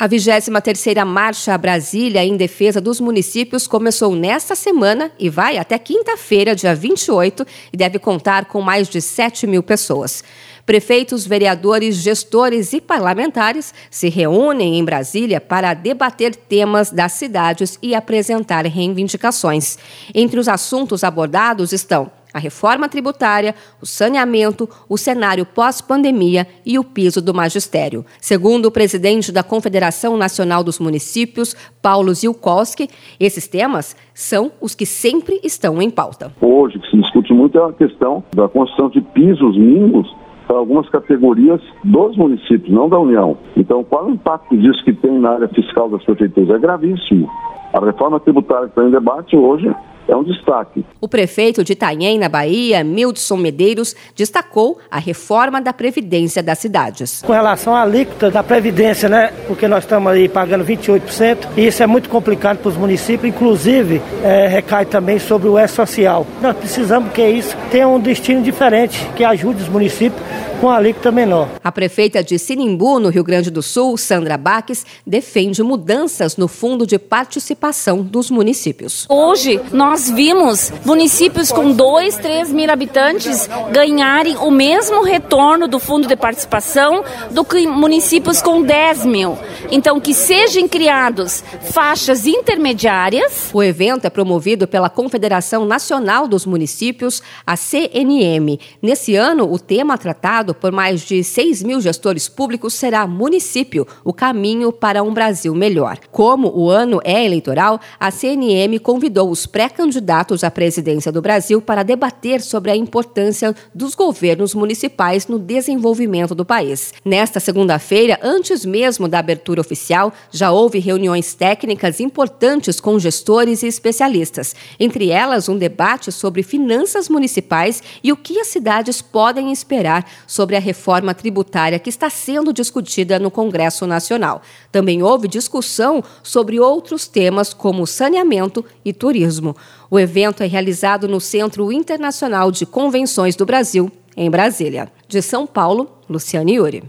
A 23ª Marcha a Brasília em defesa dos municípios começou nesta semana e vai até quinta-feira, dia 28, e deve contar com mais de 7 mil pessoas. Prefeitos, vereadores, gestores e parlamentares se reúnem em Brasília para debater temas das cidades e apresentar reivindicações. Entre os assuntos abordados estão a reforma tributária, o saneamento, o cenário pós-pandemia e o piso do magistério. Segundo o presidente da Confederação Nacional dos Municípios, Paulo Zilkowski, esses temas são os que sempre estão em pauta. Hoje, que se discute muito é a questão da construção de pisos mínimos para algumas categorias dos municípios, não da União. Então, qual o impacto disso que tem na área fiscal das prefeituras? É gravíssimo. A reforma tributária que está em debate hoje é um destaque. O prefeito de Itanhém, na Bahia, Mildson Medeiros, destacou a reforma da Previdência das cidades. Com relação à alíquota da Previdência, né, porque nós estamos aí pagando 28%, e isso é muito complicado para os municípios, inclusive é, recai também sobre o E-Social. Nós precisamos que isso tenha um destino diferente, que ajude os municípios com a alíquota menor. A prefeita de Sinimbu, no Rio Grande do Sul, Sandra Baques, defende mudanças no fundo de participação dos municípios. Hoje, nós vimos municípios com 2, 3 mil habitantes ganharem o mesmo retorno do fundo de participação do que municípios com 10 mil. Então, que sejam criados faixas intermediárias. O evento é promovido pela Confederação Nacional dos Municípios, a CNM. Nesse ano, o tema tratado por mais de 6 mil gestores públicos será município, o caminho para um Brasil melhor. Como o ano é eleitoral, a CNM convidou os pré-candidatos à presidência do Brasil para debater sobre a importância dos governos municipais no desenvolvimento do país. Nesta segunda-feira, antes mesmo da abertura oficial, já houve reuniões técnicas importantes com gestores e especialistas, entre elas um debate sobre finanças municipais e o que as cidades podem esperar sobre a reforma tributária que está sendo discutida no Congresso Nacional. Também houve discussão sobre outros temas como saneamento e turismo. O evento é realizado no Centro Internacional de Convenções do Brasil, em Brasília. De São Paulo, Luciane Yuri.